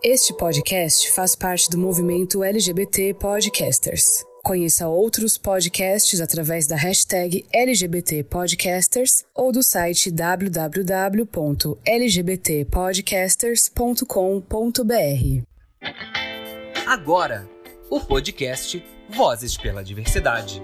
Este podcast faz parte do movimento LGBT Podcasters. Conheça outros podcasts através da hashtag LGBT Podcasters ou do site www.lgbtpodcasters.com.br. Agora, o podcast Vozes pela Diversidade.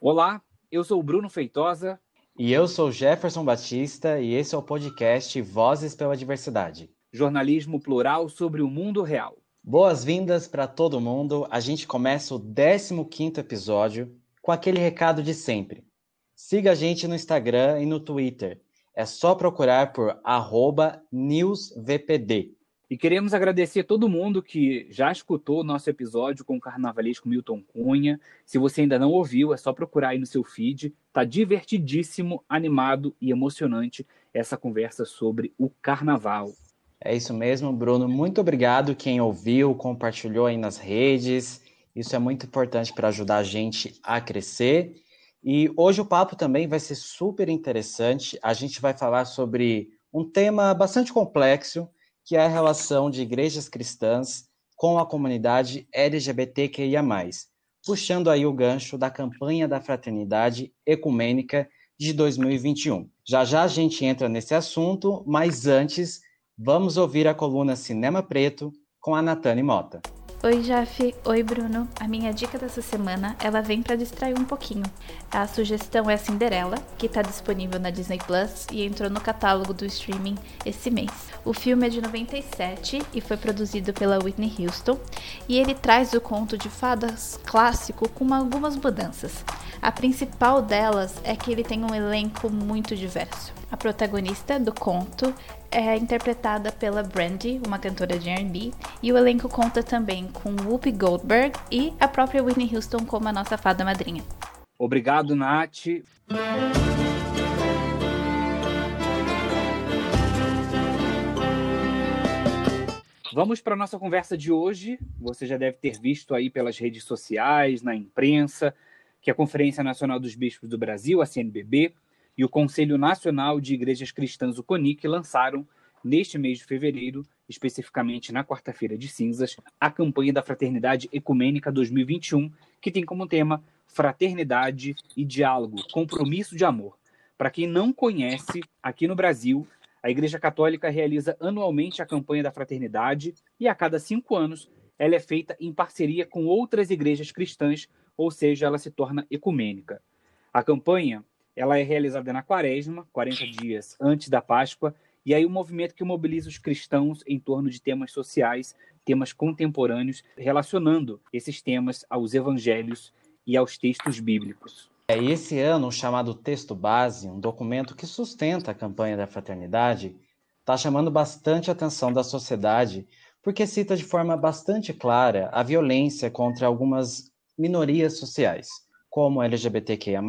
Olá, eu sou o Bruno Feitosa. E eu sou Jefferson Batista e esse é o podcast Vozes pela Diversidade. Jornalismo plural sobre o mundo real. Boas-vindas para todo mundo. A gente começa o 15º episódio com aquele recado de sempre. Siga a gente no Instagram e no Twitter. É só procurar por newsvpd. E queremos agradecer a todo mundo que já escutou o nosso episódio com o carnavalesco Milton Cunha. Se você ainda não ouviu, é só procurar aí no seu feed. Tá divertidíssimo, animado e emocionante essa conversa sobre o carnaval. É isso mesmo, Bruno. Muito obrigado quem ouviu, compartilhou aí nas redes. Isso é muito importante para ajudar a gente a crescer. E hoje o papo também vai ser super interessante. A gente vai falar sobre um tema bastante complexo que é a relação de igrejas cristãs com a comunidade LGBTQIA+, puxando aí o gancho da campanha da fraternidade ecumênica de 2021. Já já a gente entra nesse assunto, mas antes, vamos ouvir a coluna Cinema Preto com a Natane Mota. Oi, Jeff. Oi, Bruno. A minha dica dessa semana, ela vem para distrair um pouquinho. A sugestão é Cinderela, que está disponível na Disney Plus e entrou no catálogo do streaming esse mês. O filme é de 97 e foi produzido pela Whitney Houston, e ele traz o conto de fadas clássico com algumas mudanças. A principal delas é que ele tem um elenco muito diverso. A protagonista do conto é interpretada pela Brandy, uma cantora de R&B, e o elenco conta também com Whoopi Goldberg e a própria Whitney Houston como a nossa fada madrinha. Obrigado, Nath. Vamos para a nossa conversa de hoje. Você já deve ter visto aí pelas redes sociais, na imprensa, que a Conferência Nacional dos Bispos do Brasil, a CNBB, e o Conselho Nacional de Igrejas Cristãs, o CONIC, lançaram neste mês de fevereiro, especificamente na quarta-feira de cinzas, a campanha da Fraternidade Ecumênica 2021, que tem como tema Fraternidade e Diálogo, Compromisso de Amor. Para quem não conhece, aqui no Brasil, a Igreja Católica realiza anualmente a campanha da Fraternidade e a cada cinco anos ela é feita em parceria com outras igrejas cristãs, ou seja, ela se torna ecumênica. A campanha ela é realizada na quaresma, 40 dias antes da Páscoa, e aí o um movimento que mobiliza os cristãos em torno de temas sociais, temas contemporâneos, relacionando esses temas aos evangelhos e aos textos bíblicos. É, esse ano, o chamado Texto Base, um documento que sustenta a campanha da fraternidade, está chamando bastante a atenção da sociedade, porque cita de forma bastante clara a violência contra algumas minorias sociais como LGBTQIA,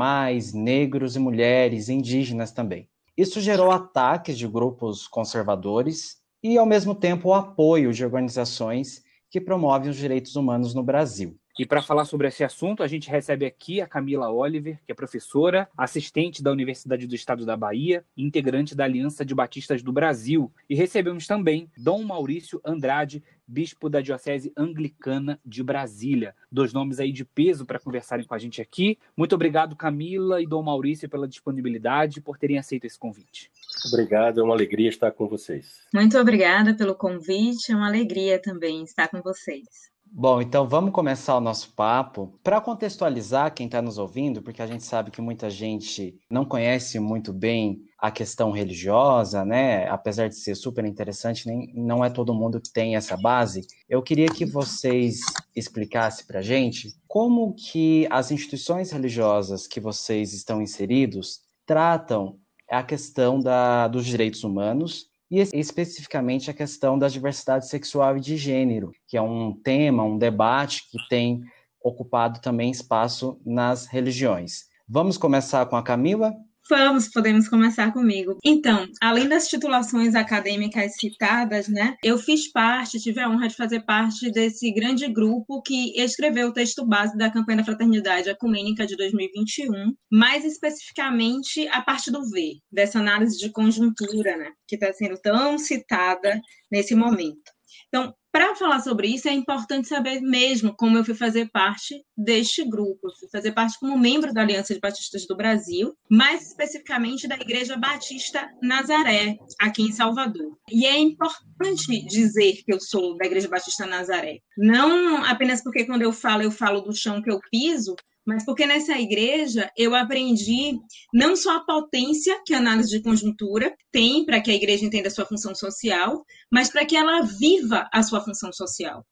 negros e mulheres, indígenas também. Isso gerou ataques de grupos conservadores e, ao mesmo tempo, o apoio de organizações que promovem os direitos humanos no Brasil. E para falar sobre esse assunto, a gente recebe aqui a Camila Oliver, que é professora, assistente da Universidade do Estado da Bahia, integrante da Aliança de Batistas do Brasil. E recebemos também Dom Maurício Andrade, bispo da Diocese Anglicana de Brasília. Dois nomes aí de peso para conversarem com a gente aqui. Muito obrigado, Camila e Dom Maurício, pela disponibilidade e por terem aceito esse convite. Obrigado, é uma alegria estar com vocês. Muito obrigada pelo convite, é uma alegria também estar com vocês. Bom, então vamos começar o nosso papo. Para contextualizar quem está nos ouvindo, porque a gente sabe que muita gente não conhece muito bem a questão religiosa, né? Apesar de ser super interessante, nem, não é todo mundo que tem essa base. Eu queria que vocês explicassem para a gente como que as instituições religiosas que vocês estão inseridos tratam a questão da, dos direitos humanos e especificamente a questão da diversidade sexual e de gênero, que é um tema, um debate que tem ocupado também espaço nas religiões. Vamos começar com a Camila? Vamos, podemos começar comigo. Então, além das titulações acadêmicas citadas, né, eu fiz parte, tive a honra de fazer parte desse grande grupo que escreveu o texto base da campanha da Fraternidade Ecumênica de 2021, mais especificamente a parte do V, dessa análise de conjuntura, né, que está sendo tão citada nesse momento. Então, para falar sobre isso, é importante saber mesmo como eu fui fazer parte deste grupo. Eu fui fazer parte como membro da Aliança de Batistas do Brasil, mais especificamente da Igreja Batista Nazaré, aqui em Salvador. E é importante dizer que eu sou da Igreja Batista Nazaré. Não apenas porque quando eu falo, eu falo do chão que eu piso, mas porque nessa igreja eu aprendi não só a potência que a análise de conjuntura tem para que a igreja entenda a sua função social, mas para que ela viva a sua função social.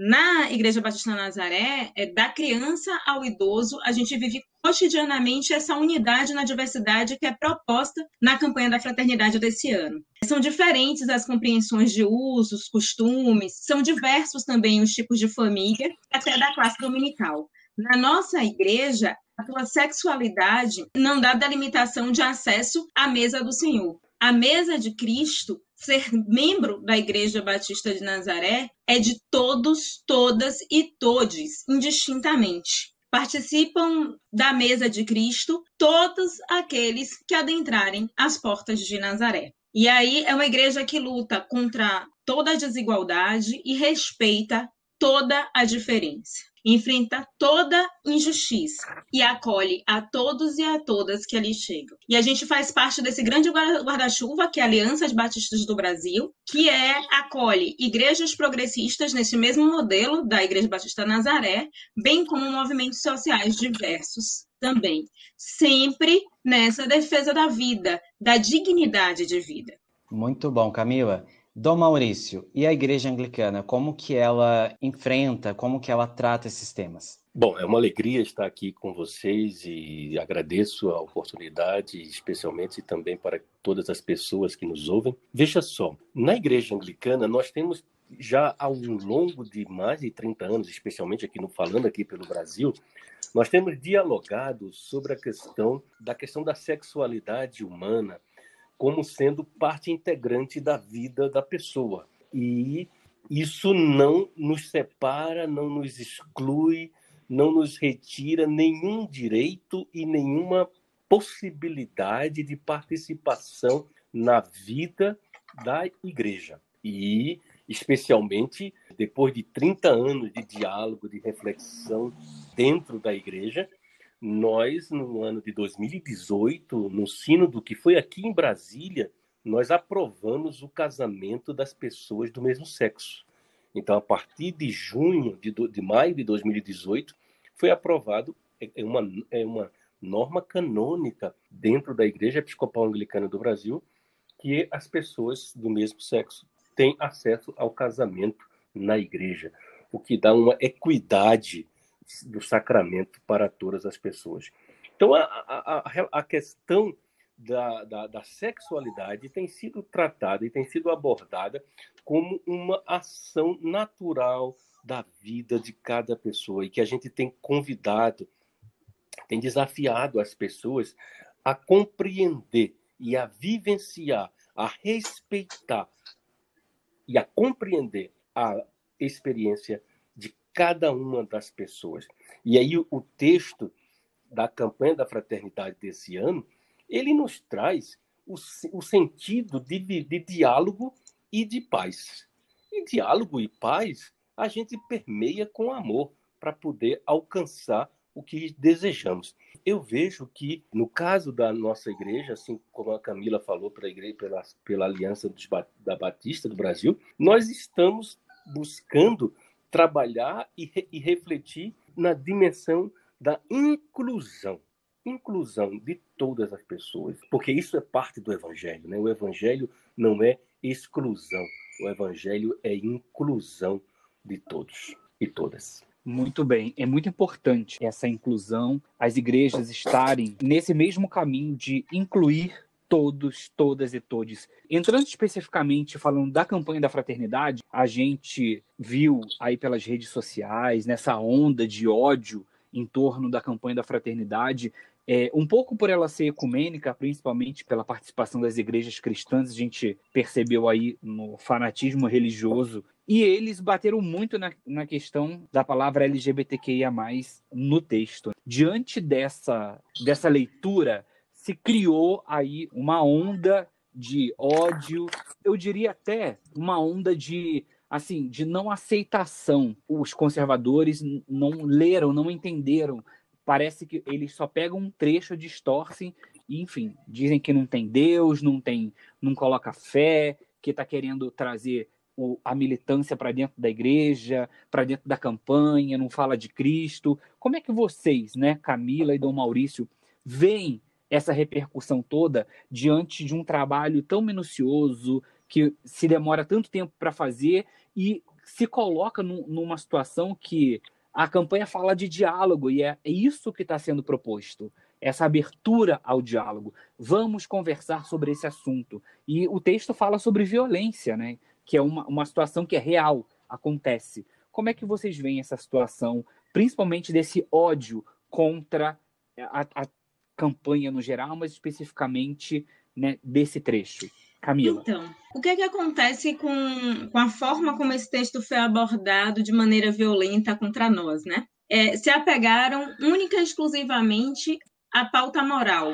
Na Igreja Batista Nazaré, é da criança ao idoso, a gente vive cotidianamente essa unidade na diversidade que é proposta na campanha da fraternidade desse ano. São diferentes as compreensões de usos, costumes, são diversos também os tipos de família, até da classe dominical. Na nossa igreja, a tua sexualidade não dá delimitação de acesso à mesa do Senhor. A mesa de Cristo, ser membro da Igreja Batista de Nazaré, é de todos, todas e todes, indistintamente. Participam da mesa de Cristo todos aqueles que adentrarem as portas de Nazaré. E aí é uma igreja que luta contra toda a desigualdade e respeita toda a diferença enfrenta toda injustiça e acolhe a todos e a todas que ali chegam. E a gente faz parte desse grande guarda-chuva que é a Aliança de Batistas do Brasil, que é acolhe igrejas progressistas nesse mesmo modelo da Igreja Batista Nazaré, bem como movimentos sociais diversos também, sempre nessa defesa da vida, da dignidade de vida. Muito bom, Camila. Dom Maurício, e a Igreja Anglicana, como que ela enfrenta, como que ela trata esses temas? Bom, é uma alegria estar aqui com vocês e agradeço a oportunidade, especialmente também para todas as pessoas que nos ouvem. Veja só, na Igreja Anglicana nós temos já ao longo de mais de 30 anos, especialmente aqui no falando aqui pelo Brasil, nós temos dialogado sobre a questão da questão da sexualidade humana, como sendo parte integrante da vida da pessoa. E isso não nos separa, não nos exclui, não nos retira nenhum direito e nenhuma possibilidade de participação na vida da igreja. E, especialmente, depois de 30 anos de diálogo, de reflexão dentro da igreja, nós, no ano de 2018, no sínodo que foi aqui em Brasília, nós aprovamos o casamento das pessoas do mesmo sexo. Então, a partir de junho, de, de maio de 2018, foi aprovado é, é uma, é uma norma canônica dentro da Igreja Episcopal Anglicana do Brasil que as pessoas do mesmo sexo têm acesso ao casamento na igreja, o que dá uma equidade do sacramento para todas as pessoas. Então, a, a, a questão da, da, da, sexualidade tem sido tratada e tem sido abordada como uma ação natural da vida de cada pessoa e que a gente tem convidado, tem desafiado as pessoas a compreender e a vivenciar, a respeitar e a compreender a experiência cada uma das pessoas. E aí o texto da campanha da fraternidade desse ano, ele nos traz o, o sentido de, de diálogo e de paz. E diálogo e paz a gente permeia com amor para poder alcançar o que desejamos. Eu vejo que, no caso da nossa igreja, assim como a Camila falou pela igreja, pela, pela Aliança dos, da Batista do Brasil, nós estamos buscando trabalhar e, re, e refletir na dimensão da inclusão inclusão de todas as pessoas, porque isso é parte do evangelho, né? O evangelho não é exclusão, o evangelho é inclusão de todos e todas. Muito bem, é muito importante essa inclusão, as igrejas estarem nesse mesmo caminho de incluir todos, todas e todos. Entrando especificamente falando da campanha da fraternidade, a gente viu aí pelas redes sociais, nessa onda de ódio em torno da campanha da fraternidade, É, um pouco por ela ser ecumênica, principalmente pela participação das igrejas cristãs, a gente percebeu aí no fanatismo religioso. E eles bateram muito na, na questão da palavra LGBTQIA, no texto. Diante dessa, dessa leitura, se criou aí uma onda de ódio, eu diria até uma onda de assim, de não aceitação. Os conservadores não leram, não entenderam. Parece que eles só pegam um trecho, distorcem e, enfim, dizem que não tem Deus, não tem, não coloca fé, que está querendo trazer o, a militância para dentro da igreja, para dentro da campanha, não fala de Cristo. Como é que vocês, né, Camila e Dom Maurício, veem essa repercussão toda diante de um trabalho tão minucioso, que se demora tanto tempo para fazer e se coloca num, numa situação que a campanha fala de diálogo e é, é isso que está sendo proposto essa abertura ao diálogo. Vamos conversar sobre esse assunto. E o texto fala sobre violência, né? que é uma, uma situação que é real, acontece. Como é que vocês veem essa situação, principalmente desse ódio contra a, a campanha no geral, mas especificamente né, desse trecho? Camila. Então, o que, é que acontece com, com a forma como esse texto foi abordado de maneira violenta contra nós, né? É, se apegaram única e exclusivamente à pauta moral.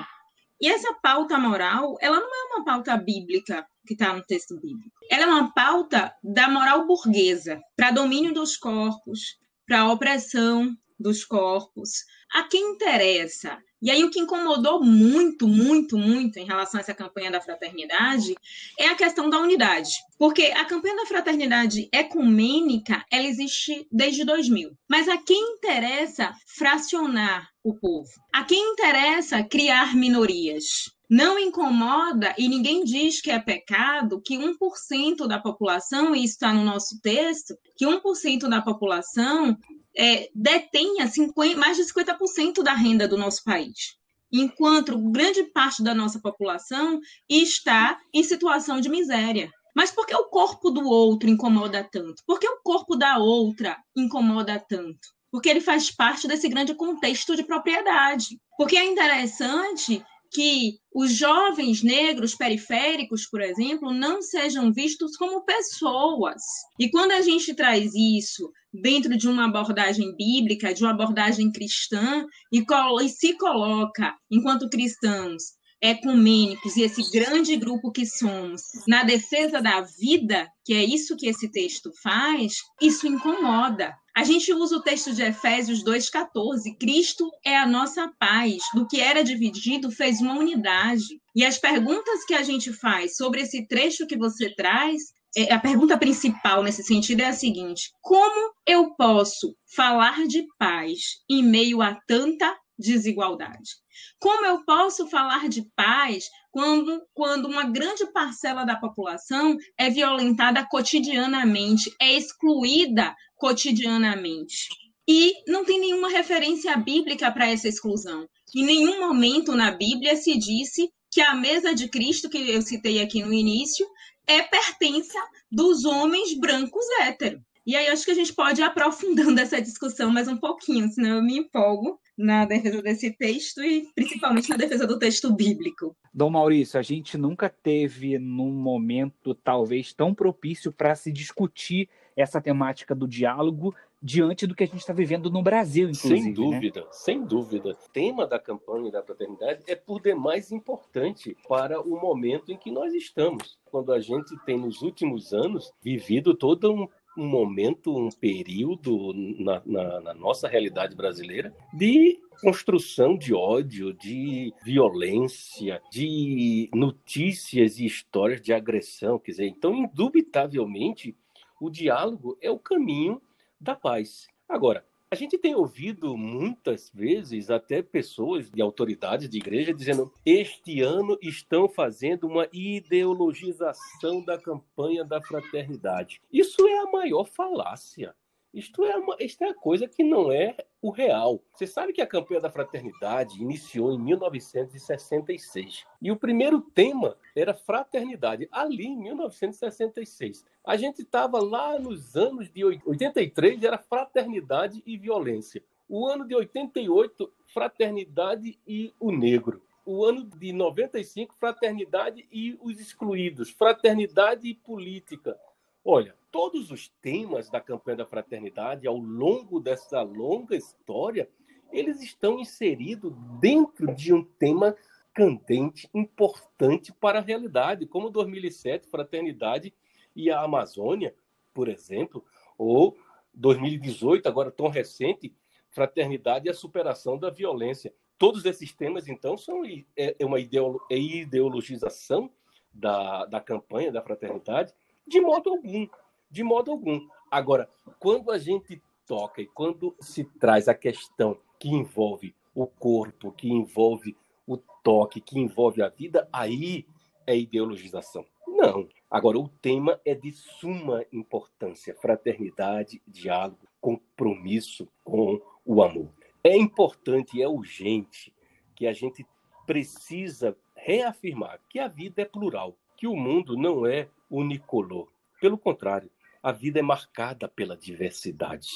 E essa pauta moral, ela não é uma pauta bíblica que está no texto bíblico. Ela é uma pauta da moral burguesa, para domínio dos corpos, para opressão dos corpos. A quem interessa e aí o que incomodou muito, muito, muito em relação a essa campanha da fraternidade é a questão da unidade. Porque a campanha da fraternidade ecumênica, ela existe desde 2000. Mas a quem interessa fracionar o povo? A quem interessa criar minorias? Não incomoda, e ninguém diz que é pecado, que 1% da população, e isso está no nosso texto, que 1% da população é, detenha 50, mais de 50% da renda do nosso país, enquanto grande parte da nossa população está em situação de miséria. Mas por que o corpo do outro incomoda tanto? Por que o corpo da outra incomoda tanto? Porque ele faz parte desse grande contexto de propriedade. Porque é interessante que os jovens negros periféricos, por exemplo, não sejam vistos como pessoas. E quando a gente traz isso dentro de uma abordagem bíblica, de uma abordagem cristã, e, e se coloca, enquanto cristãos, ecumênicos e esse grande grupo que somos na defesa da vida, que é isso que esse texto faz, isso incomoda. A gente usa o texto de Efésios 2,14. Cristo é a nossa paz. Do que era dividido, fez uma unidade. E as perguntas que a gente faz sobre esse trecho que você traz é, a pergunta principal nesse sentido é a seguinte: como eu posso falar de paz em meio a tanta desigualdade? Como eu posso falar de paz quando, quando uma grande parcela da população é violentada cotidianamente, é excluída cotidianamente? E não tem nenhuma referência bíblica para essa exclusão. Em nenhum momento na Bíblia se disse que a mesa de Cristo, que eu citei aqui no início, é pertença dos homens brancos héteros. E aí acho que a gente pode ir aprofundando essa discussão mais um pouquinho, senão eu me empolgo na defesa desse texto e principalmente na defesa do texto bíblico. Dom Maurício, a gente nunca teve num momento talvez tão propício para se discutir essa temática do diálogo diante do que a gente está vivendo no Brasil, inclusive. Sem né? dúvida, né? sem dúvida. O tema da campanha da fraternidade é por demais importante para o momento em que nós estamos. Quando a gente tem nos últimos anos vivido todo um um momento, um período na, na, na, nossa realidade brasileira de construção de ódio, de violência, de notícias e histórias de agressão. Quer dizer, então, indubitavelmente, o diálogo é o caminho da paz. Agora, a gente tem ouvido muitas vezes até pessoas de autoridades de igreja dizendo: este ano estão fazendo uma ideologização da campanha da fraternidade. Isso é a maior falácia. Isto é, uma, isto é a coisa que não é o real. Você sabe que a campanha da fraternidade iniciou em 1966. E o primeiro tema era fraternidade, ali em 1966. A gente estava lá nos anos de 83, era fraternidade e violência. O ano de 88, fraternidade e o negro. O ano de 95, fraternidade e os excluídos. Fraternidade e política. Olha, todos os temas da campanha da fraternidade, ao longo dessa longa história, eles estão inseridos dentro de um tema candente, importante para a realidade, como 2007, Fraternidade e a Amazônia, por exemplo, ou 2018, agora tão recente, Fraternidade e a superação da violência. Todos esses temas, então, são é, é uma é ideologização da, da campanha da fraternidade, de modo algum. De modo algum. Agora, quando a gente toca e quando se traz a questão que envolve o corpo, que envolve o toque, que envolve a vida, aí é ideologização. Não. Agora, o tema é de suma importância: fraternidade, diálogo, compromisso com o amor. É importante, é urgente que a gente precisa reafirmar que a vida é plural, que o mundo não é unicolor. Pelo contrário, a vida é marcada pela diversidade.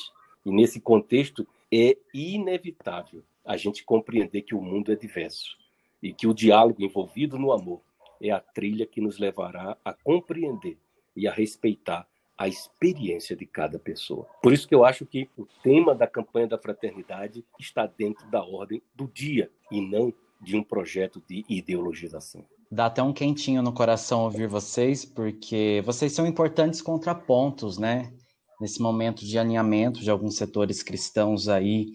E nesse contexto, é inevitável a gente compreender que o mundo é diverso e que o diálogo envolvido no amor é a trilha que nos levará a compreender e a respeitar a experiência de cada pessoa. Por isso que eu acho que o tema da campanha da fraternidade está dentro da ordem do dia e não de um projeto de ideologização. Dá até um quentinho no coração ouvir vocês, porque vocês são importantes contrapontos, né? Nesse momento de alinhamento de alguns setores cristãos aí,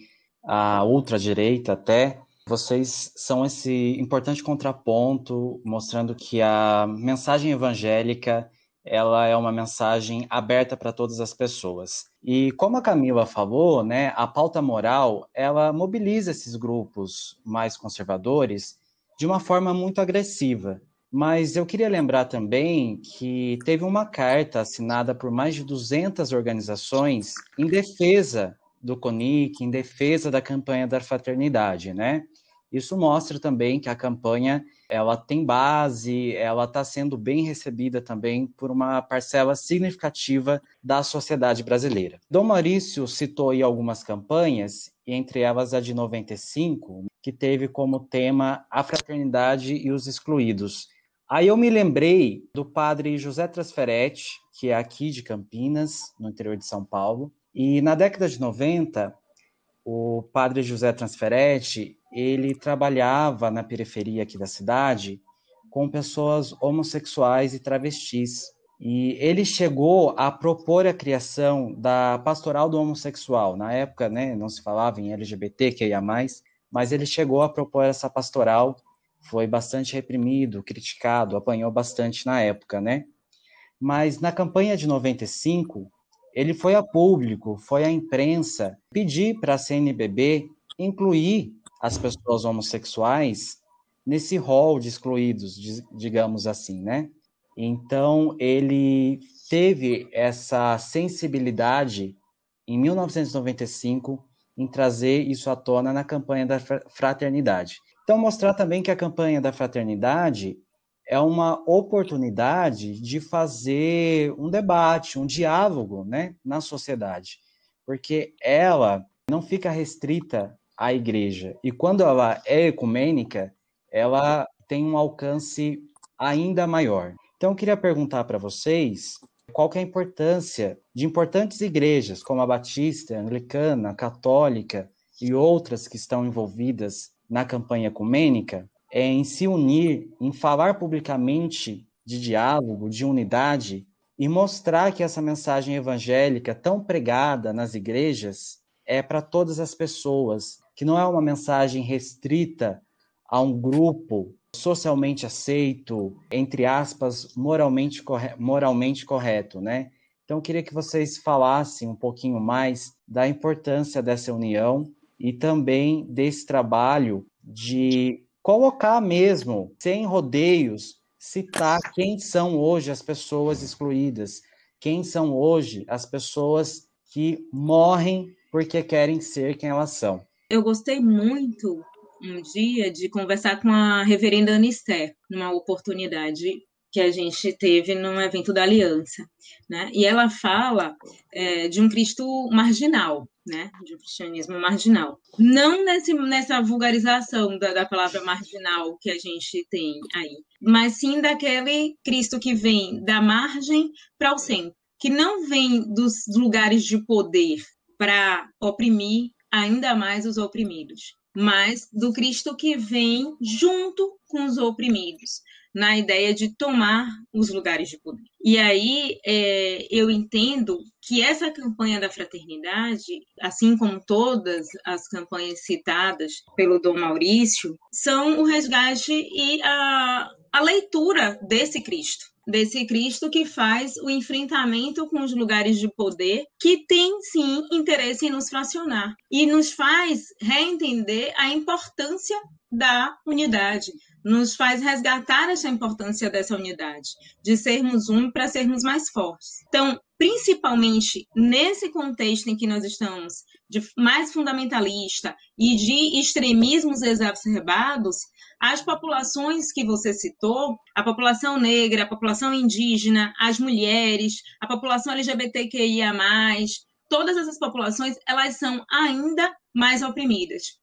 a ultradireita até, vocês são esse importante contraponto, mostrando que a mensagem evangélica ela é uma mensagem aberta para todas as pessoas. E como a Camila falou, né, a pauta moral ela mobiliza esses grupos mais conservadores de uma forma muito agressiva. Mas eu queria lembrar também que teve uma carta assinada por mais de 200 organizações em defesa do CONIC, em defesa da campanha da fraternidade, né? Isso mostra também que a campanha ela tem base, ela está sendo bem recebida também por uma parcela significativa da sociedade brasileira. Dom Maurício citou aí algumas campanhas, entre elas a de 95, que teve como tema a fraternidade e os excluídos. Aí eu me lembrei do padre José Trasferetti, que é aqui de Campinas, no interior de São Paulo, e na década de 90, o padre José Transferetti, ele trabalhava na periferia aqui da cidade com pessoas homossexuais e travestis. E ele chegou a propor a criação da pastoral do homossexual. Na época, né, não se falava em LGBT, que ia mais, mas ele chegou a propor essa pastoral, foi bastante reprimido, criticado, apanhou bastante na época, né? Mas na campanha de 95, ele foi a público, foi à imprensa pedir para a CNBB incluir as pessoas homossexuais nesse rol de excluídos, digamos assim, né? Então, ele teve essa sensibilidade em 1995 em trazer isso à tona na campanha da fraternidade. Então, mostrar também que a campanha da fraternidade é uma oportunidade de fazer um debate, um diálogo né, na sociedade, porque ela não fica restrita à igreja. E quando ela é ecumênica, ela tem um alcance ainda maior. Então, eu queria perguntar para vocês qual que é a importância de importantes igrejas, como a Batista, a Anglicana, a Católica e outras que estão envolvidas na campanha ecumênica, é, em se unir, em falar publicamente de diálogo, de unidade e mostrar que essa mensagem evangélica tão pregada nas igrejas é para todas as pessoas, que não é uma mensagem restrita a um grupo socialmente aceito, entre aspas, moralmente, corre moralmente correto, né? Então, eu queria que vocês falassem um pouquinho mais da importância dessa união e também desse trabalho de colocar mesmo, sem rodeios, citar quem são hoje as pessoas excluídas, quem são hoje as pessoas que morrem porque querem ser quem elas são. Eu gostei muito um dia de conversar com a reverenda Anister, numa oportunidade que a gente teve num evento da Aliança, né? E ela fala é, de um Cristo marginal, né, de um cristianismo marginal. Não nesse, nessa vulgarização da, da palavra marginal que a gente tem aí, mas sim daquele Cristo que vem da margem para o centro, que não vem dos lugares de poder para oprimir ainda mais os oprimidos, mas do Cristo que vem junto com os oprimidos, na ideia de tomar os lugares de poder. E aí é, eu entendo que essa campanha da fraternidade, assim como todas as campanhas citadas pelo Dom Maurício, são o resgate e a, a leitura desse Cristo desse Cristo que faz o enfrentamento com os lugares de poder, que tem sim interesse em nos fracionar e nos faz reentender a importância da unidade, nos faz resgatar essa importância dessa unidade, de sermos um para sermos mais fortes. Então, principalmente nesse contexto em que nós estamos, de mais fundamentalista e de extremismos exacerbados, as populações que você citou, a população negra, a população indígena, as mulheres, a população LGBTQIA+, todas essas populações, elas são ainda mais oprimidas,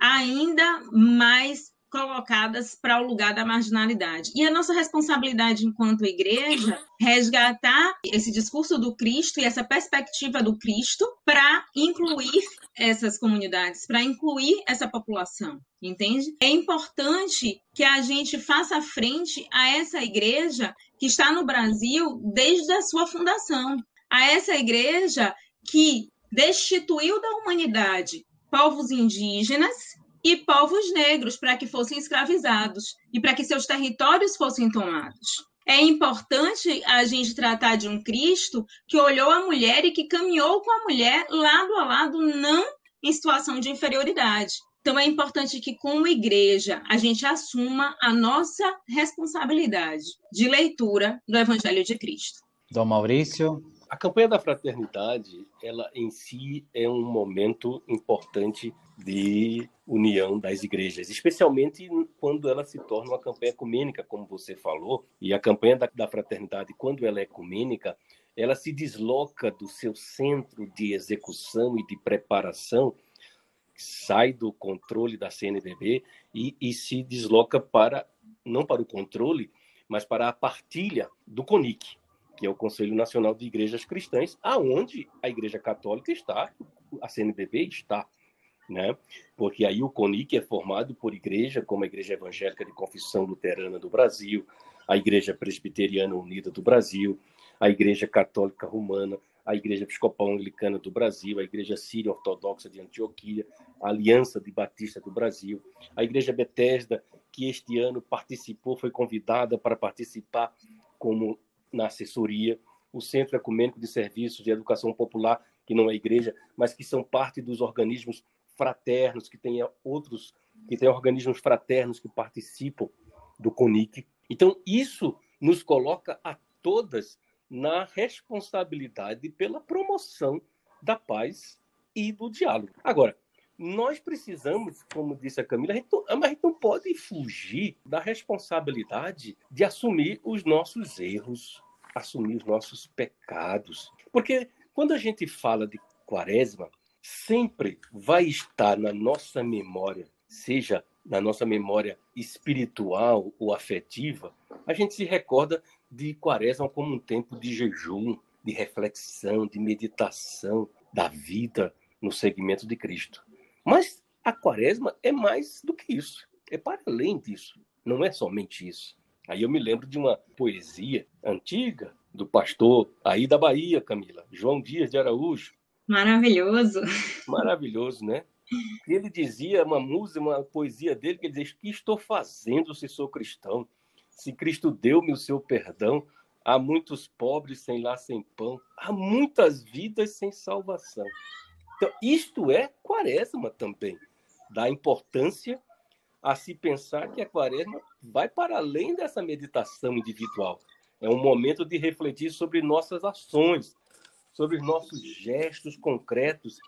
ainda mais colocadas para o lugar da marginalidade. E a nossa responsabilidade enquanto igreja resgatar esse discurso do Cristo e essa perspectiva do Cristo para incluir essas comunidades, para incluir essa população, entende? É importante que a gente faça frente a essa igreja que está no Brasil desde a sua fundação, a essa igreja que destituiu da humanidade povos indígenas e povos negros para que fossem escravizados e para que seus territórios fossem tomados. É importante a gente tratar de um Cristo que olhou a mulher e que caminhou com a mulher lado a lado, não em situação de inferioridade. Então é importante que, como igreja, a gente assuma a nossa responsabilidade de leitura do Evangelho de Cristo. Dom Maurício. A campanha da fraternidade, ela em si é um momento importante de união das igrejas, especialmente quando ela se torna uma campanha ecumênica, como você falou, e a campanha da, da fraternidade, quando ela é ecumênica, ela se desloca do seu centro de execução e de preparação, sai do controle da CNBB e, e se desloca para, não para o controle, mas para a partilha do CONIC, que é o Conselho Nacional de Igrejas Cristãs, aonde a Igreja Católica está, a CNBB está né? Porque aí o CONIC é formado por igreja, como a Igreja Evangélica de Confissão Luterana do Brasil, a Igreja Presbiteriana Unida do Brasil, a Igreja Católica Romana, a Igreja Episcopal Anglicana do Brasil, a Igreja Síria Ortodoxa de Antioquia, a Aliança de Batista do Brasil, a Igreja Betesda, que este ano participou, foi convidada para participar como na assessoria, o Centro Ecumênico de Serviços de Educação Popular, que não é igreja, mas que são parte dos organismos fraternos, que tenha outros, que tenha organismos fraternos que participam do CONIC. Então, isso nos coloca a todas na responsabilidade pela promoção da paz e do diálogo. Agora, nós precisamos, como disse a Camila, a gente, não, a gente não pode fugir da responsabilidade de assumir os nossos erros, assumir os nossos pecados. Porque quando a gente fala de quaresma, sempre vai estar na nossa memória, seja na nossa memória espiritual ou afetiva, a gente se recorda de Quaresma como um tempo de jejum, de reflexão, de meditação da vida no segmento de Cristo. Mas a Quaresma é mais do que isso, é para além disso, não é somente isso. Aí eu me lembro de uma poesia antiga do pastor aí da Bahia, Camila, João Dias de Araújo, Maravilhoso. Maravilhoso, né? Ele dizia uma música, uma poesia dele, que ele diz: que estou fazendo se sou cristão? Se Cristo deu-me o seu perdão, há muitos pobres sem lá sem pão, há muitas vidas sem salvação. Então, isto é quaresma também. Dá importância a se pensar que a quaresma vai para além dessa meditação individual. É um momento de refletir sobre nossas ações, sobre os nossos gestos concretos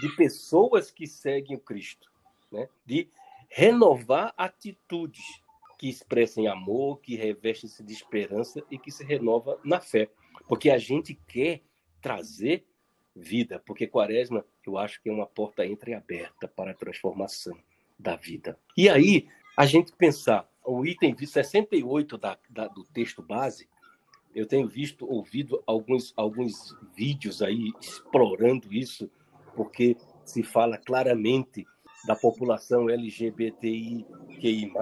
de pessoas que seguem o Cristo, né? de renovar atitudes que expressem amor, que revestem-se de esperança e que se renova na fé. Porque a gente quer trazer vida, porque quaresma eu acho que é uma porta entreaberta para a transformação da vida. E aí, a gente pensar, o item 68 da, da, do texto base, eu tenho visto, ouvido alguns, alguns vídeos aí explorando isso, porque se fala claramente da população LGBTIQI+,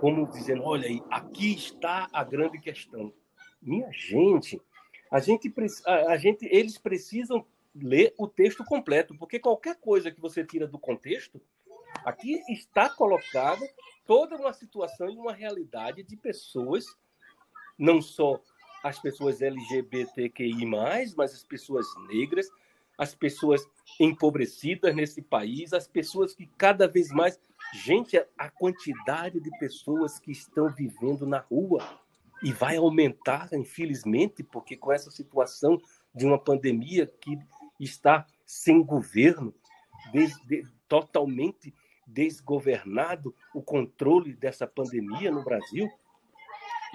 como dizendo, olha aí, aqui está a grande questão. Minha gente, a gente, a gente, eles precisam ler o texto completo, porque qualquer coisa que você tira do contexto, aqui está colocada toda uma situação e uma realidade de pessoas, não só as pessoas LGBTQI+, mas as pessoas negras, as pessoas empobrecidas nesse país, as pessoas que cada vez mais. Gente, a quantidade de pessoas que estão vivendo na rua e vai aumentar, infelizmente, porque com essa situação de uma pandemia que está sem governo, desde, totalmente desgovernado o controle dessa pandemia no Brasil,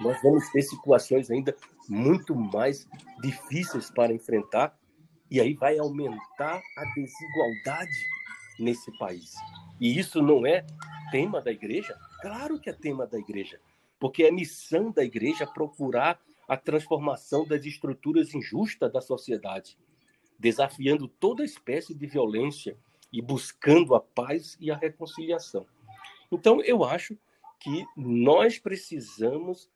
nós vamos ter situações ainda muito mais difíceis para enfrentar e aí vai aumentar a desigualdade nesse país. E isso não é tema da igreja? Claro que é tema da igreja, porque é missão da igreja procurar a transformação das estruturas injustas da sociedade, desafiando toda espécie de violência e buscando a paz e a reconciliação. Então, eu acho que nós precisamos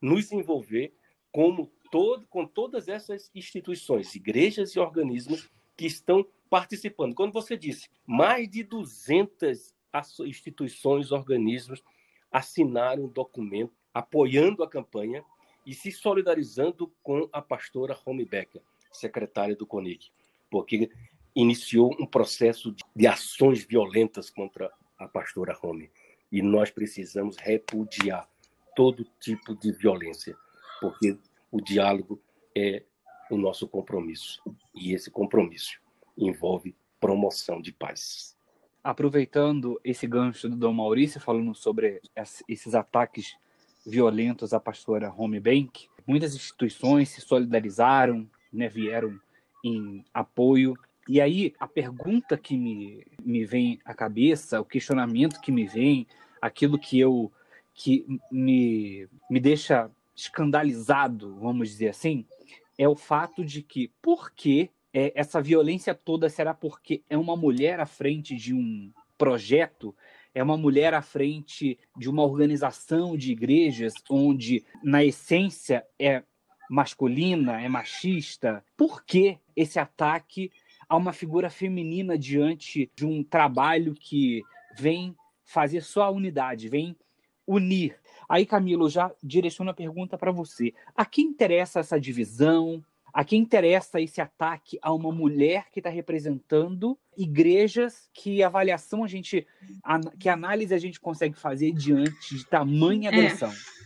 nos envolver como todo, com todas essas instituições, igrejas e organismos que estão participando. Quando você disse mais de 200 instituições, organismos assinaram um documento apoiando a campanha e se solidarizando com a pastora Romy Becker, secretária do CONIC, porque iniciou um processo de ações violentas contra a pastora Romy. E nós precisamos repudiar todo tipo de violência, porque o diálogo é o nosso compromisso. E esse compromisso envolve promoção de paz. Aproveitando esse gancho do Dom Maurício, falando sobre esses ataques violentos à pastora Home Bank, muitas instituições se solidarizaram, né, vieram em apoio. E aí, a pergunta que me, me vem à cabeça, o questionamento que me vem, aquilo que eu que me, me deixa escandalizado, vamos dizer assim, é o fato de que, por que é, essa violência toda será porque é uma mulher à frente de um projeto, é uma mulher à frente de uma organização de igrejas onde, na essência, é masculina, é machista? Por que esse ataque a uma figura feminina diante de um trabalho que vem fazer só a unidade, vem unir Aí, Camilo, já direciono a pergunta para você. A quem interessa essa divisão? A quem interessa esse ataque a uma mulher que está representando igrejas? Que avaliação a gente, que análise a gente consegue fazer diante de tamanha agressão? É.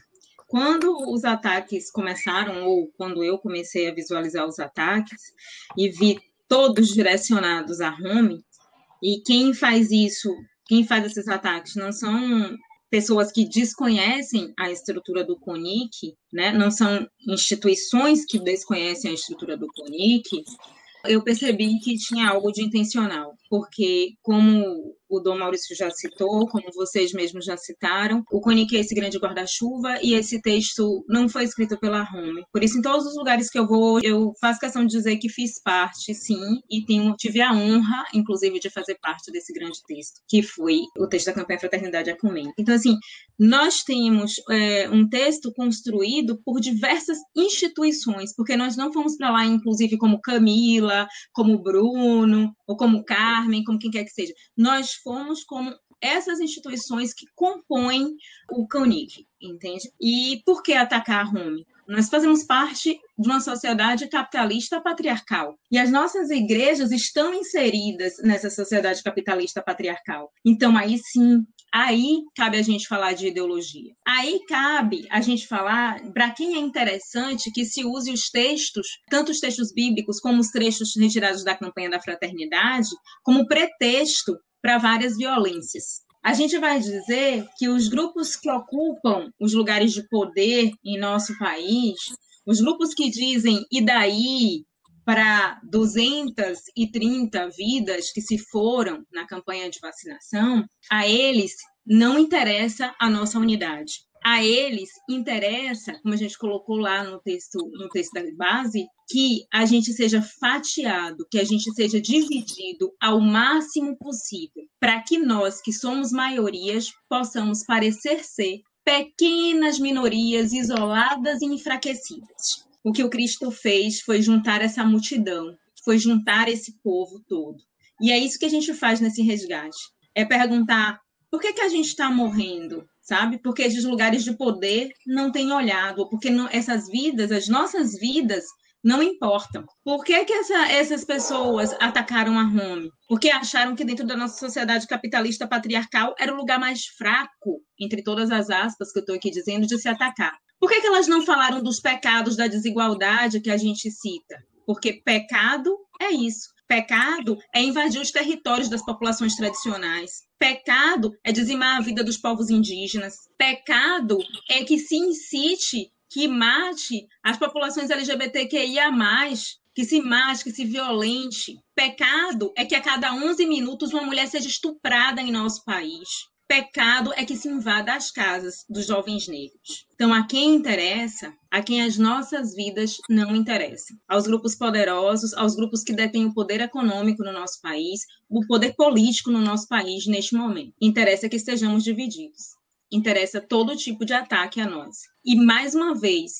Quando os ataques começaram, ou quando eu comecei a visualizar os ataques e vi todos direcionados a Rome, e quem faz isso, quem faz esses ataques não são pessoas que desconhecem a estrutura do CONIC, né? não são instituições que desconhecem a estrutura do CONIC, eu percebi que tinha algo de intencional, porque como o Dom Maurício já citou, como vocês mesmos já citaram, o Conic é esse grande guarda-chuva e esse texto não foi escrito pela Home. Por isso, em todos os lugares que eu vou, eu faço questão de dizer que fiz parte, sim, e tenho, tive a honra, inclusive, de fazer parte desse grande texto, que foi o texto da campanha Fraternidade Acumem. Então, assim, nós temos é, um texto construído por diversas instituições, porque nós não fomos para lá, inclusive, como Camila, como Bruno, ou como Carmen, como quem quer que seja. Nós fomos como essas instituições que compõem o CONIC, entende? E por que atacar a Rome? Nós fazemos parte de uma sociedade capitalista patriarcal. E as nossas igrejas estão inseridas nessa sociedade capitalista patriarcal. Então, aí sim, aí cabe a gente falar de ideologia. Aí cabe a gente falar, para quem é interessante, que se use os textos, tanto os textos bíblicos como os trechos retirados da campanha da fraternidade, como pretexto para várias violências. A gente vai dizer que os grupos que ocupam os lugares de poder em nosso país, os grupos que dizem e daí, para 230 vidas que se foram na campanha de vacinação, a eles não interessa a nossa unidade. A eles interessa, como a gente colocou lá no texto, no texto da base, que a gente seja fatiado, que a gente seja dividido ao máximo possível, para que nós, que somos maiorias, possamos parecer ser pequenas minorias isoladas e enfraquecidas. O que o Cristo fez foi juntar essa multidão, foi juntar esse povo todo. E é isso que a gente faz nesse resgate. É perguntar por que, que a gente está morrendo, sabe? Porque esses lugares de poder não têm olhado, porque não, essas vidas, as nossas vidas, não importam. Por que, que essa, essas pessoas atacaram a Rome? Porque acharam que dentro da nossa sociedade capitalista patriarcal era o lugar mais fraco, entre todas as aspas que eu estou aqui dizendo, de se atacar. Por que, que elas não falaram dos pecados da desigualdade que a gente cita? Porque pecado é isso. Pecado é invadir os territórios das populações tradicionais. Pecado é dizimar a vida dos povos indígenas. Pecado é que se incite que mate as populações LGBTQIA+, que se mate, que se violente. Pecado é que a cada 11 minutos uma mulher seja estuprada em nosso país. Pecado é que se invada as casas dos jovens negros. Então, a quem interessa, a quem as nossas vidas não interessam. Aos grupos poderosos, aos grupos que detêm o poder econômico no nosso país, o poder político no nosso país neste momento. Interessa que estejamos divididos interessa todo tipo de ataque a nós. E mais uma vez,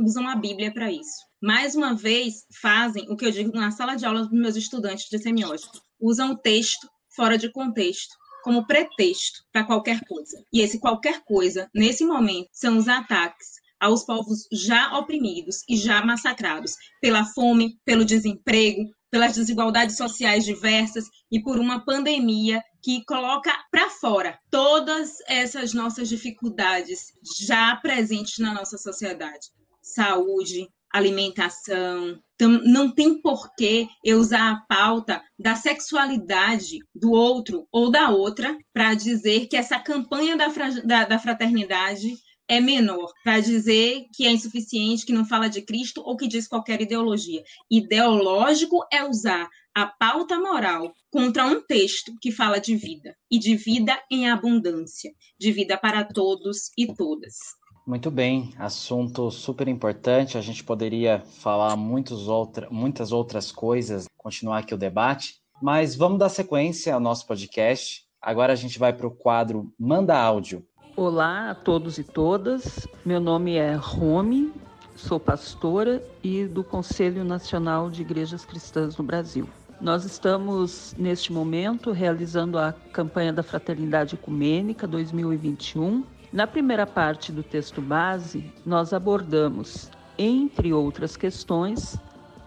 usam a Bíblia para isso. Mais uma vez, fazem o que eu digo na sala de aula dos meus estudantes de semiótica. Usam o texto fora de contexto como pretexto para qualquer coisa. E esse qualquer coisa, nesse momento, são os ataques aos povos já oprimidos e já massacrados pela fome, pelo desemprego, pelas desigualdades sociais diversas e por uma pandemia que coloca para fora todas essas nossas dificuldades já presentes na nossa sociedade. Saúde, alimentação. Então, não tem porquê eu usar a pauta da sexualidade do outro ou da outra para dizer que essa campanha da, da, da fraternidade é menor, para dizer que é insuficiente, que não fala de Cristo ou que diz qualquer ideologia. Ideológico é usar a pauta moral contra um texto que fala de vida e de vida em abundância, de vida para todos e todas. Muito bem, assunto super importante. A gente poderia falar muitos outra, muitas outras coisas, continuar aqui o debate, mas vamos dar sequência ao nosso podcast. Agora a gente vai para o quadro Manda Áudio. Olá a todos e todas. Meu nome é Rome, sou pastora e do Conselho Nacional de Igrejas Cristãs no Brasil. Nós estamos, neste momento, realizando a campanha da Fraternidade Ecumênica 2021. Na primeira parte do texto base, nós abordamos, entre outras questões,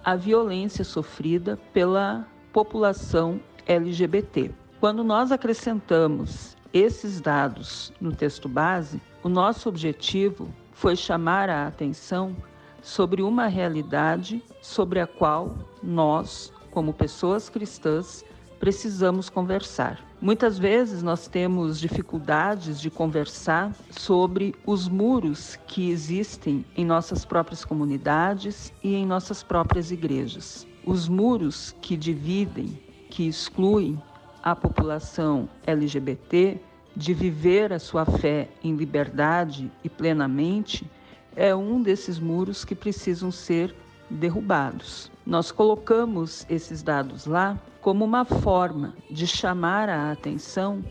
a violência sofrida pela população LGBT. Quando nós acrescentamos esses dados no texto base, o nosso objetivo foi chamar a atenção sobre uma realidade sobre a qual nós, como pessoas cristãs, precisamos conversar. Muitas vezes nós temos dificuldades de conversar sobre os muros que existem em nossas próprias comunidades e em nossas próprias igrejas. Os muros que dividem, que excluem a população LGBT de viver a sua fé em liberdade e plenamente é um desses muros que precisam ser derrubados. Nós colocamos esses dados lá como uma forma de chamar a atenção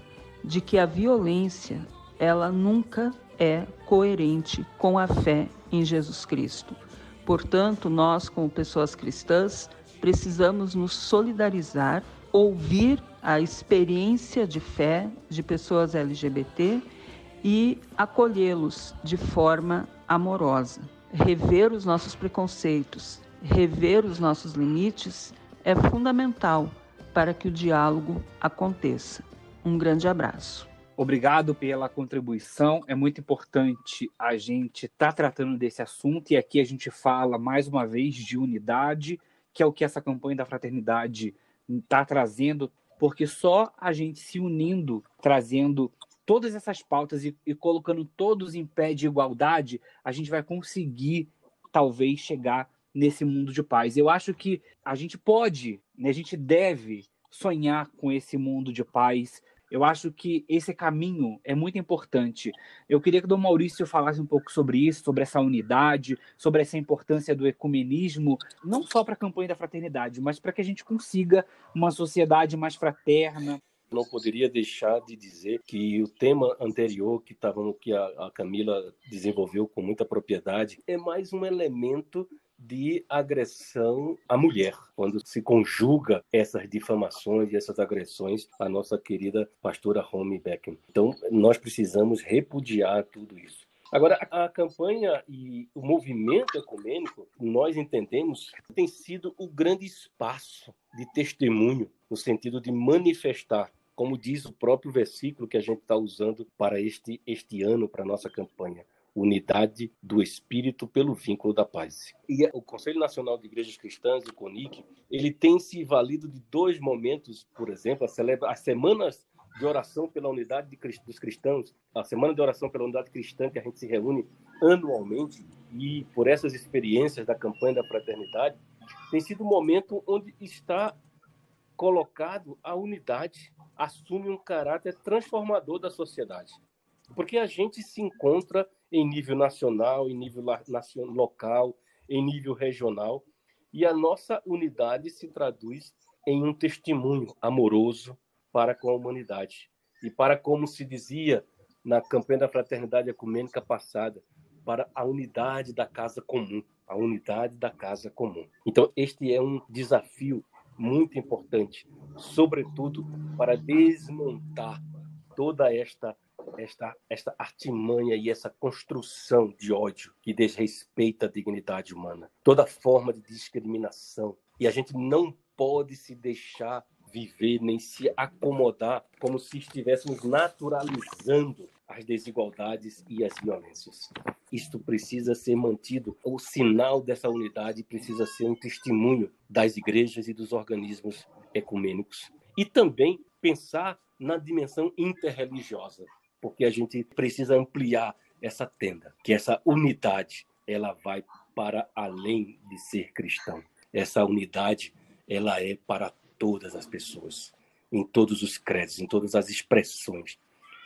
de que a violência ela nunca é coerente com a fé em Jesus Cristo. Portanto, nós como pessoas cristãs precisamos nos solidarizar, ouvir a experiência de fé de pessoas LGBT e acolhê-los de forma amorosa. Rever os nossos preconceitos, rever os nossos limites é fundamental para que o diálogo aconteça. Um grande abraço. Obrigado pela contribuição. É muito importante a gente estar tá tratando desse assunto e aqui a gente fala mais uma vez de unidade, que é o que essa campanha da fraternidade está trazendo porque só a gente se unindo, trazendo todas essas pautas e, e, colocando todos em pé de igualdade, a gente vai conseguir talvez chegar nesse mundo de paz. Eu acho que a gente pode, né, a gente deve sonhar com esse mundo de paz. Eu acho que esse caminho é muito importante. Eu queria que o Dom Maurício falasse um pouco sobre isso, sobre essa unidade, sobre essa importância do ecumenismo, não só para a campanha da fraternidade, mas para que a gente consiga uma sociedade mais fraterna, não poderia deixar de dizer que o tema anterior que, tava, que a, a Camila desenvolveu com muita propriedade é mais um elemento de agressão à mulher, quando se conjuga essas difamações e essas agressões à nossa querida pastora Romy Beckham. Então, nós precisamos repudiar tudo isso. Agora, a campanha e o movimento ecumênico, nós entendemos, tem sido o grande espaço de testemunho, no sentido de manifestar, como diz o próprio versículo que a gente está usando para este, este ano, para a nossa campanha unidade do espírito pelo vínculo da paz. E o Conselho Nacional de Igrejas Cristãs, o CONIC, ele tem se valido de dois momentos, por exemplo, a celebra as semanas de oração pela unidade de, dos cristãos, a semana de oração pela unidade cristã que a gente se reúne anualmente e por essas experiências da campanha da fraternidade, tem sido um momento onde está colocado a unidade, assume um caráter transformador da sociedade. Porque a gente se encontra em nível nacional, em nível local, em nível regional, e a nossa unidade se traduz em um testemunho amoroso para com a humanidade e para como se dizia na campanha da fraternidade ecumênica passada, para a unidade da casa comum, a unidade da casa comum. Então, este é um desafio muito importante, sobretudo para desmontar toda esta esta, esta artimanha e essa construção de ódio que desrespeita a dignidade humana, toda forma de discriminação. E a gente não pode se deixar viver nem se acomodar como se estivéssemos naturalizando as desigualdades e as violências. Isto precisa ser mantido. O sinal dessa unidade precisa ser um testemunho das igrejas e dos organismos ecumênicos. E também pensar na dimensão interreligiosa porque a gente precisa ampliar essa tenda, que essa unidade ela vai para além de ser cristão. Essa unidade ela é para todas as pessoas, em todos os créditos, em todas as expressões.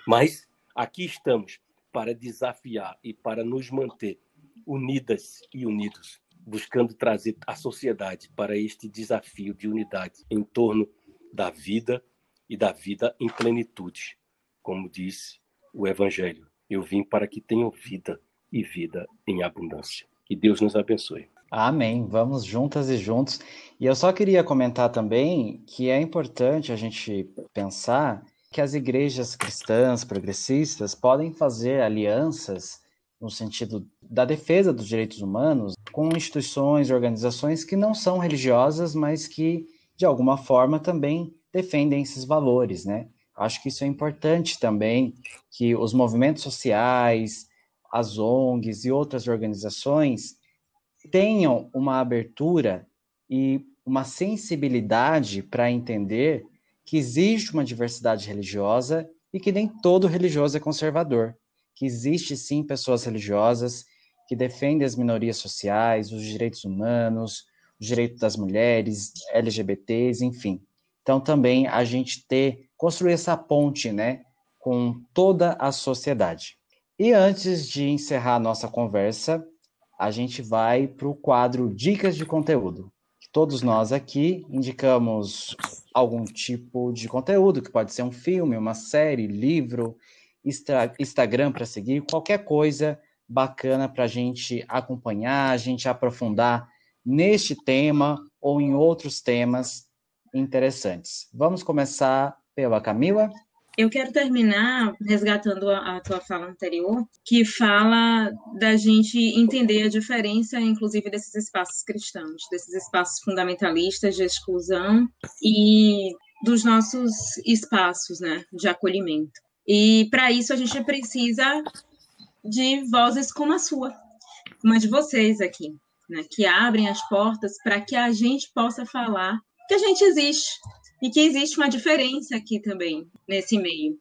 Mas aqui estamos para desafiar e para nos manter unidas e unidos, buscando trazer a sociedade para este desafio de unidade em torno da vida e da vida em plenitude, como disse o Evangelho. Eu vim para que tenham vida e vida em abundância. Que Deus nos abençoe. Amém. Vamos juntas e juntos. E eu só queria comentar também que é importante a gente pensar que as igrejas cristãs progressistas podem fazer alianças no sentido da defesa dos direitos humanos com instituições e organizações que não são religiosas, mas que de alguma forma também defendem esses valores, né? Acho que isso é importante também, que os movimentos sociais, as ONGs e outras organizações tenham uma abertura e uma sensibilidade para entender que existe uma diversidade religiosa e que nem todo religioso é conservador, que existe sim pessoas religiosas que defendem as minorias sociais, os direitos humanos, os direitos das mulheres, LGBTs, enfim. Então também a gente ter construir essa ponte, né, com toda a sociedade. E antes de encerrar a nossa conversa, a gente vai para o quadro Dicas de Conteúdo. Todos nós aqui indicamos algum tipo de conteúdo, que pode ser um filme, uma série, livro, Instagram para seguir, qualquer coisa bacana para a gente acompanhar, a gente aprofundar neste tema ou em outros temas interessantes. Vamos começar pela Camila? Eu quero terminar resgatando a, a, tua fala anterior, que fala da gente entender a diferença, inclusive, desses espaços cristãos, desses espaços fundamentalistas de exclusão e dos nossos espaços né, de acolhimento. E para isso a gente precisa de vozes como a sua, como a de vocês aqui, né, que abrem as portas para que a gente possa falar que a gente existe, e que existe uma diferença aqui também, nesse meio.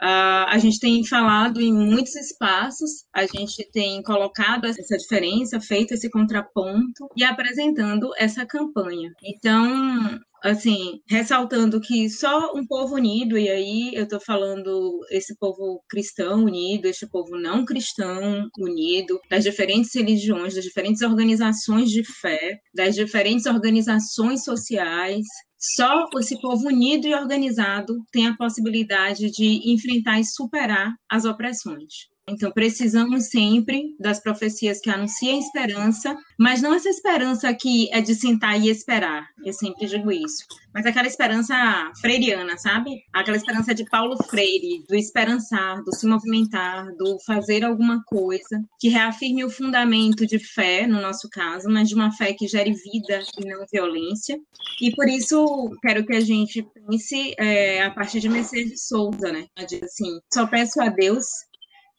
Uh, a gente tem falado em muitos espaços, a gente tem colocado essa diferença, feito esse contraponto e apresentando essa campanha. Então, assim, ressaltando que só um povo unido, e aí eu estou falando esse povo cristão unido, este povo não cristão unido, das diferentes religiões, das diferentes organizações de fé, das diferentes organizações sociais, só esse povo unido e organizado tem a possibilidade de enfrentar e superar as opressões. Então, precisamos sempre das profecias que anunciam esperança, mas não essa esperança que é de sentar e esperar. Eu sempre digo isso. Mas aquela esperança freiriana, sabe? Aquela esperança de Paulo Freire, do esperançar, do se movimentar, do fazer alguma coisa, que reafirme o fundamento de fé, no nosso caso, mas de uma fé que gere vida e não violência. E por isso, quero que a gente pense é, a partir de Mercedes Souza, né? Diz assim: só peço a Deus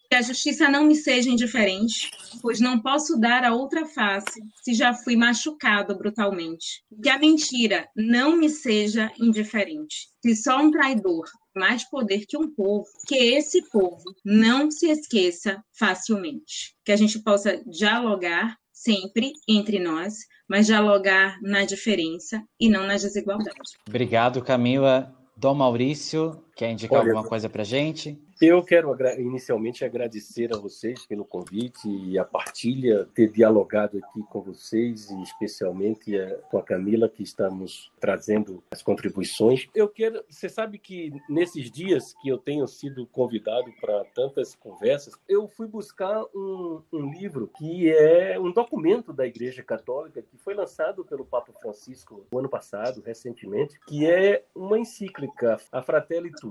que a justiça não me seja indiferente, pois não posso dar a outra face se já fui machucado brutalmente. Que a mentira não me seja indiferente, se só um traidor mais poder que um povo, que esse povo não se esqueça facilmente. Que a gente possa dialogar sempre entre nós, mas dialogar na diferença e não na desigualdade. Obrigado, Camila. Dom Maurício, quer indicar Olha, alguma coisa para gente? Eu quero inicialmente agradecer a vocês pelo convite e a partilha, ter dialogado aqui com vocês e especialmente eh, com a Camila que estamos trazendo as contribuições. Eu quero, você sabe que nesses dias que eu tenho sido convidado para tantas conversas, eu fui buscar um, um livro que é um documento da Igreja Católica que foi lançado pelo Papa Francisco no ano passado, recentemente, que é uma encíclica, a Fratelli Tutti.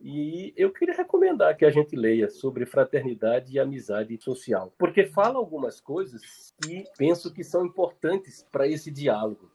E eu queria recomendar que a gente leia sobre fraternidade e amizade social, porque fala algumas coisas que penso que são importantes para esse diálogo,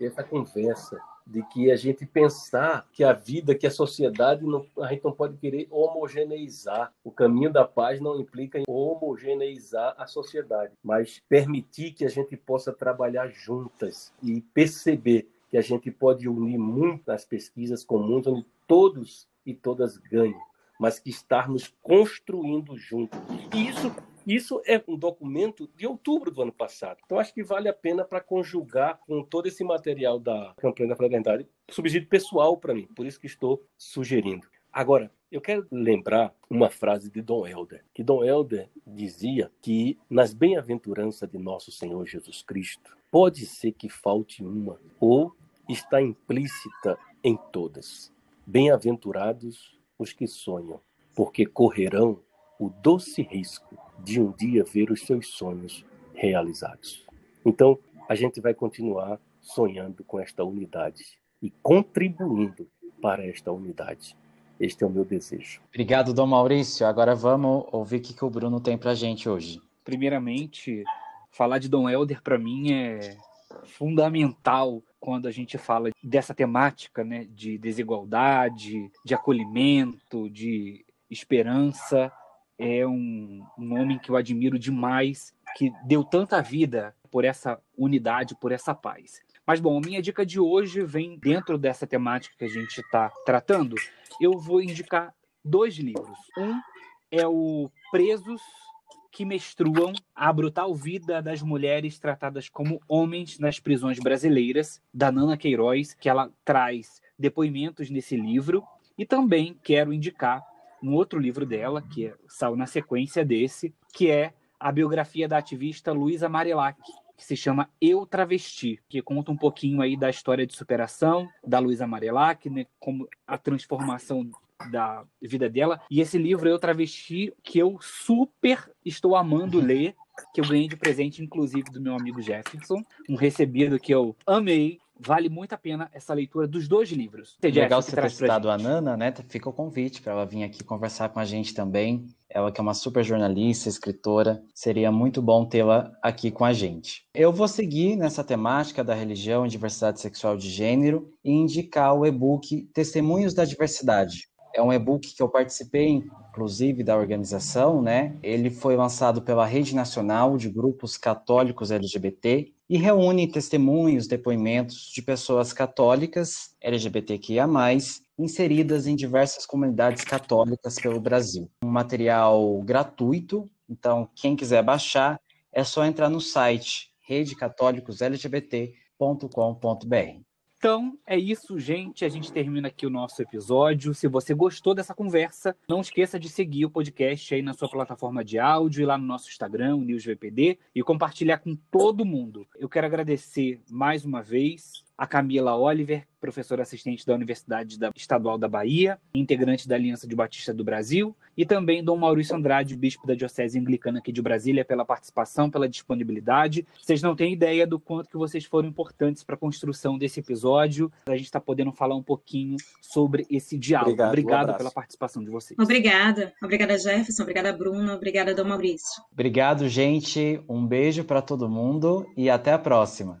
essa conversa, de que a gente pensar que a vida, que a sociedade, não, a gente não pode querer homogeneizar. O caminho da paz não implica em homogeneizar a sociedade, mas permitir que a gente possa trabalhar juntas e perceber que a gente pode unir muitas pesquisas comuns onde todos e todas ganham, mas que estarmos construindo juntos. E isso, isso é um documento de outubro do ano passado. Então, acho que vale a pena para conjugar com todo esse material da campanha da fraternidade, subsídio pessoal para mim, por isso que estou sugerindo. Agora, eu quero lembrar uma frase de Dom Helder, que Dom Helder dizia que nas bem-aventuranças de nosso Senhor Jesus Cristo, pode ser que falte uma, ou está implícita em todas. Bem-aventurados os que sonham, porque correrão o doce risco de um dia ver os seus sonhos realizados. Então, a gente vai continuar sonhando com esta unidade e contribuindo para esta unidade. Este é o meu desejo. Obrigado, Dom Maurício. Agora vamos ouvir o que o Bruno tem para a gente hoje. Primeiramente, falar de Dom Helder para mim é fundamental quando a gente fala dessa temática né, de desigualdade, de acolhimento, de esperança. É um, um homem que eu admiro demais, que deu tanta vida por essa unidade, por essa paz. Mas, bom, minha dica de hoje vem dentro dessa temática que a gente está tratando. Eu vou indicar dois livros. Um é o Presos que menstruam a brutal vida das mulheres tratadas como homens nas prisões brasileiras, da Nana Queiroz, que ela traz depoimentos nesse livro. E também quero indicar um outro livro dela, que é, saiu na sequência desse, que é a biografia da ativista Luísa Marilac, que se chama Eu Travesti, que conta um pouquinho aí da história de superação da Luísa Marilac, né, como a transformação da vida dela. E esse livro Eu Travesti, que eu super estou amando uhum. ler, que eu ganhei de presente, inclusive, do meu amigo Jefferson. Um recebido que eu amei. Vale muito a pena essa leitura dos dois livros. Jeff, Legal você ter citado a Nana, né? Fica o convite para ela vir aqui conversar com a gente também. Ela que é uma super jornalista, escritora, seria muito bom tê-la aqui com a gente. Eu vou seguir nessa temática da religião e diversidade sexual de gênero e indicar o e-book Testemunhos da Diversidade, é um e-book que eu participei, inclusive, da organização, né? Ele foi lançado pela Rede Nacional de Grupos Católicos LGBT e reúne testemunhos, depoimentos de pessoas católicas LGBTQIA+, inseridas em diversas comunidades católicas pelo Brasil. Um material gratuito, então quem quiser baixar é só entrar no site redecatólicoslgbt.com.br. Então é isso, gente. A gente termina aqui o nosso episódio. Se você gostou dessa conversa, não esqueça de seguir o podcast aí na sua plataforma de áudio e lá no nosso Instagram, o NewsVPD, e compartilhar com todo mundo. Eu quero agradecer mais uma vez a Camila Oliver, professora assistente da Universidade Estadual da Bahia, integrante da Aliança de Batista do Brasil, e também Dom Maurício Andrade, bispo da Diocese Anglicana aqui de Brasília, pela participação, pela disponibilidade. Vocês não têm ideia do quanto que vocês foram importantes para a construção desse episódio. A gente está podendo falar um pouquinho sobre esse diálogo. Obrigado, Obrigado um pela participação de vocês. Obrigada. Obrigada, Jefferson. Obrigada, Bruna. Obrigada, Dom Maurício. Obrigado, gente. Um beijo para todo mundo e até a próxima.